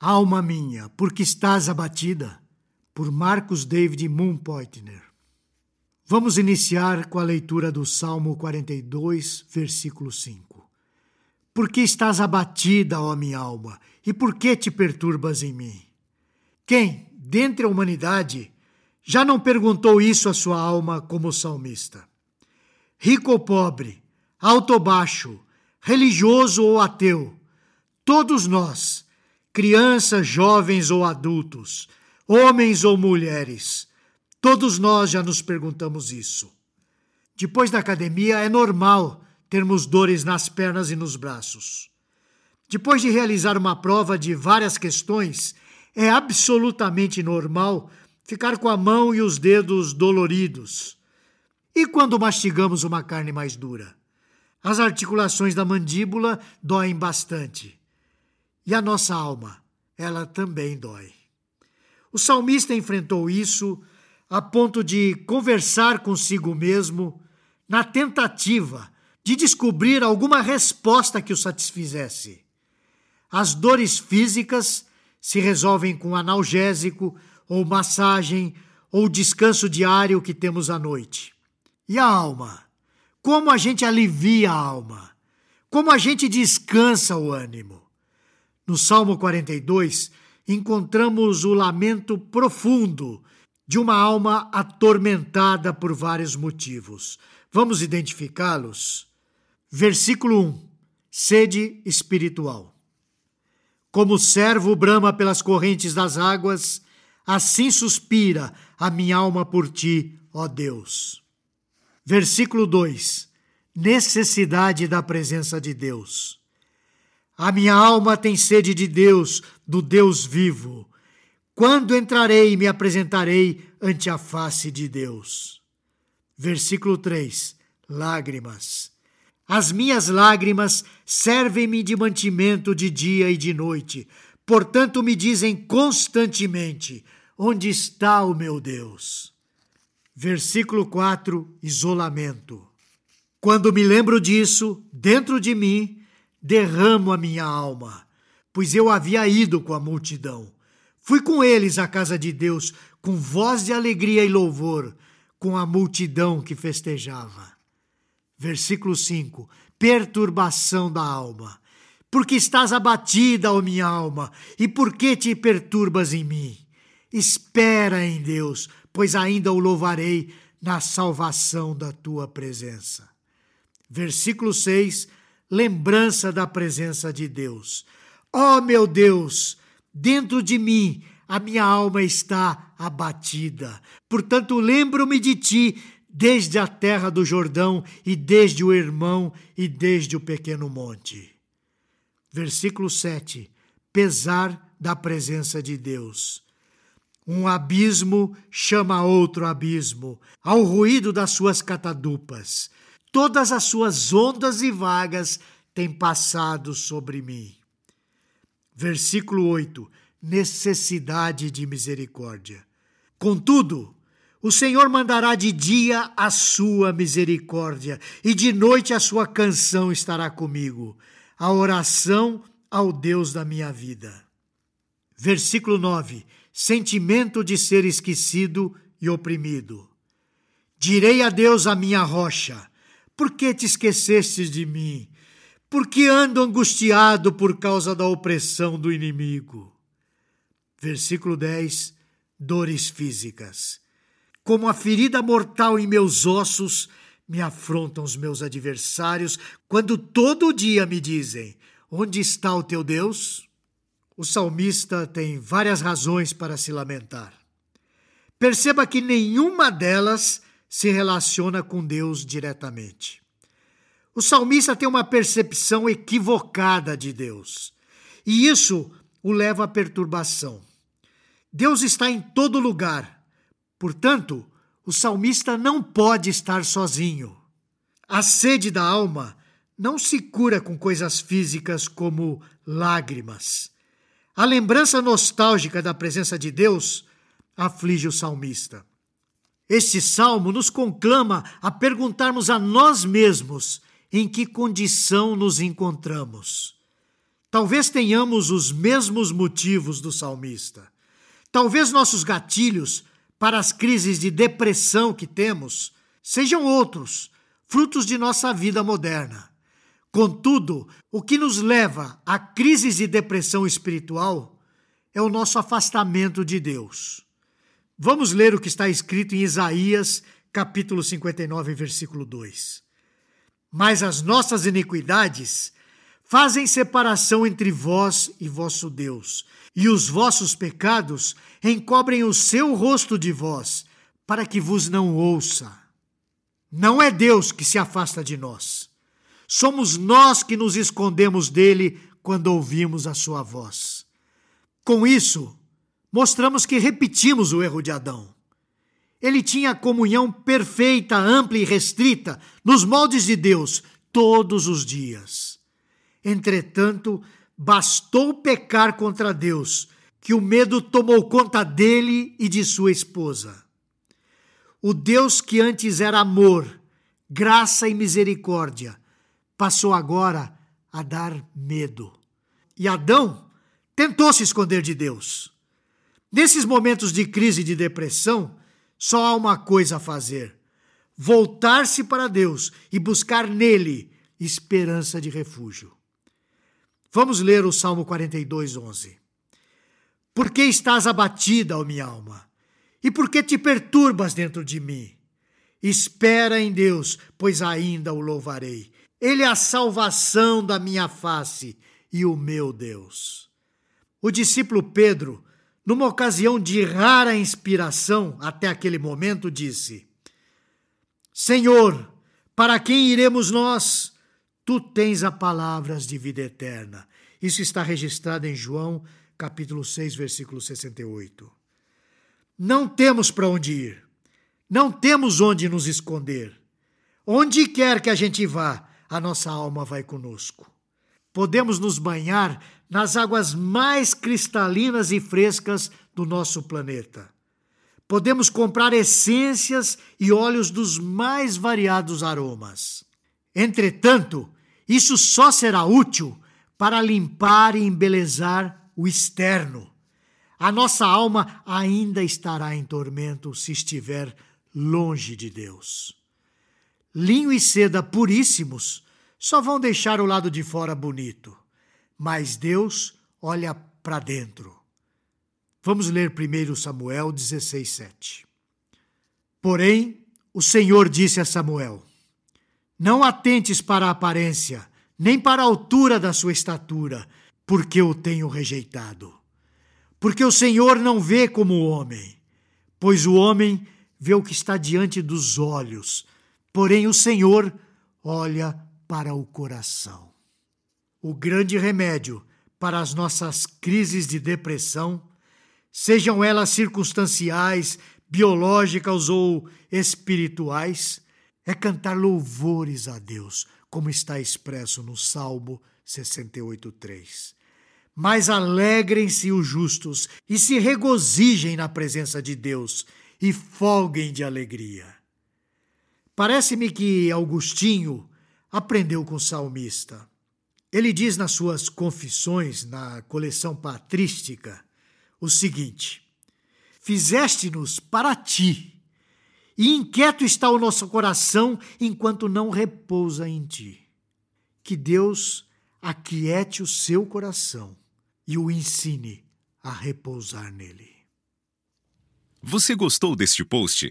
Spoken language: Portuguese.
Alma minha, porque estás abatida? Por Marcos David Moonpointner. Vamos iniciar com a leitura do Salmo 42, versículo 5. Por que estás abatida, ó minha alma, e por que te perturbas em mim? Quem, dentre a humanidade, já não perguntou isso à sua alma como salmista? Rico ou pobre, alto ou baixo, religioso ou ateu, todos nós, crianças, jovens ou adultos, homens ou mulheres, todos nós já nos perguntamos isso. Depois da academia, é normal termos dores nas pernas e nos braços. Depois de realizar uma prova de várias questões, é absolutamente normal ficar com a mão e os dedos doloridos. E quando mastigamos uma carne mais dura? As articulações da mandíbula doem bastante. E a nossa alma, ela também dói. O salmista enfrentou isso a ponto de conversar consigo mesmo na tentativa de descobrir alguma resposta que o satisfizesse. As dores físicas se resolvem com analgésico ou massagem ou descanso diário que temos à noite. E a alma? Como a gente alivia a alma? Como a gente descansa o ânimo? No Salmo 42, encontramos o lamento profundo de uma alma atormentada por vários motivos. Vamos identificá-los? Versículo 1: Sede espiritual. Como o servo brama pelas correntes das águas, assim suspira a minha alma por ti, ó Deus. Versículo 2: Necessidade da presença de Deus. A minha alma tem sede de Deus, do Deus vivo. Quando entrarei e me apresentarei ante a face de Deus? Versículo 3: Lágrimas. As minhas lágrimas servem-me de mantimento de dia e de noite. Portanto, me dizem constantemente: Onde está o meu Deus? Versículo 4: Isolamento. Quando me lembro disso, dentro de mim, derramo a minha alma, pois eu havia ido com a multidão. Fui com eles à casa de Deus, com voz de alegria e louvor, com a multidão que festejava. Versículo 5: Perturbação da alma. Porque estás abatida, ó minha alma, e por que te perturbas em mim? Espera em Deus, pois ainda o louvarei na salvação da tua presença. Versículo 6: lembrança da presença de Deus. Ó oh, meu Deus, dentro de mim a minha alma está abatida. Portanto, lembro-me de ti desde a terra do Jordão e desde o irmão e desde o pequeno monte. Versículo 7. Pesar da presença de Deus. Um abismo chama outro abismo, ao ruído das suas catadupas todas as suas ondas e vagas têm passado sobre mim. Versículo 8: Necessidade de misericórdia. Contudo, o Senhor mandará de dia a sua misericórdia, e de noite a sua canção estará comigo, a oração ao Deus da minha vida. Versículo 9: Sentimento de ser esquecido e oprimido. Direi a Deus a minha rocha, por que te esquecestes de mim? Porque ando angustiado por causa da opressão do inimigo. Versículo 10: Dores físicas. Como a ferida mortal em meus ossos, me afrontam os meus adversários quando todo dia me dizem: Onde está o teu Deus? O salmista tem várias razões para se lamentar. Perceba que nenhuma delas se relaciona com Deus diretamente. O salmista tem uma percepção equivocada de Deus, e isso o leva à perturbação. Deus está em todo lugar, portanto, o salmista não pode estar sozinho. A sede da alma não se cura com coisas físicas como lágrimas. A lembrança nostálgica da presença de Deus aflige o salmista. Este salmo nos conclama a perguntarmos a nós mesmos em que condição nos encontramos. Talvez tenhamos os mesmos motivos do salmista. Talvez nossos gatilhos para as crises de depressão que temos sejam outros, frutos de nossa vida moderna. Contudo, o que nos leva a crises de depressão espiritual é o nosso afastamento de Deus. Vamos ler o que está escrito em Isaías, capítulo 59, versículo 2. Mas as nossas iniquidades fazem separação entre vós e vosso Deus, e os vossos pecados encobrem o seu rosto de vós, para que vos não ouça. Não é Deus que se afasta de nós. Somos nós que nos escondemos dele quando ouvimos a sua voz. Com isso, mostramos que repetimos o erro de Adão. Ele tinha comunhão perfeita, ampla e restrita nos moldes de Deus todos os dias. Entretanto, bastou pecar contra Deus, que o medo tomou conta dele e de sua esposa. O Deus que antes era amor, graça e misericórdia, passou agora a dar medo. E Adão tentou se esconder de Deus. Nesses momentos de crise e de depressão, só há uma coisa a fazer: voltar-se para Deus e buscar nele esperança de refúgio. Vamos ler o Salmo 42, 11. Por que estás abatida, ó minha alma? E por que te perturbas dentro de mim? Espera em Deus, pois ainda o louvarei. Ele é a salvação da minha face e o meu Deus. O discípulo Pedro, numa ocasião de rara inspiração até aquele momento, disse: Senhor, para quem iremos nós? Tu tens a palavras de vida eterna. Isso está registrado em João, capítulo 6, versículo 68. Não temos para onde ir. Não temos onde nos esconder. Onde quer que a gente vá, a nossa alma vai conosco. Podemos nos banhar nas águas mais cristalinas e frescas do nosso planeta. Podemos comprar essências e óleos dos mais variados aromas. Entretanto, isso só será útil para limpar e embelezar o externo. A nossa alma ainda estará em tormento se estiver longe de Deus. Linho e seda puríssimos só vão deixar o lado de fora bonito, mas Deus olha para dentro. Vamos ler primeiro Samuel 16, 7. Porém, o Senhor disse a Samuel: não atentes para a aparência, nem para a altura da sua estatura, porque o tenho rejeitado. Porque o Senhor não vê como o homem, pois o homem vê o que está diante dos olhos, porém o Senhor olha para o coração. O grande remédio para as nossas crises de depressão, sejam elas circunstanciais, biológicas ou espirituais, é cantar louvores a Deus, como está expresso no Salmo 68:3. Mas alegrem-se os justos e se regozijem na presença de Deus e folguem de alegria. Parece-me que Augustinho aprendeu com o salmista. Ele diz nas suas confissões, na coleção patrística, o seguinte: Fizeste-nos para ti e inquieto está o nosso coração enquanto não repousa em ti. Que Deus aquiete o seu coração e o ensine a repousar nele. Você gostou deste post?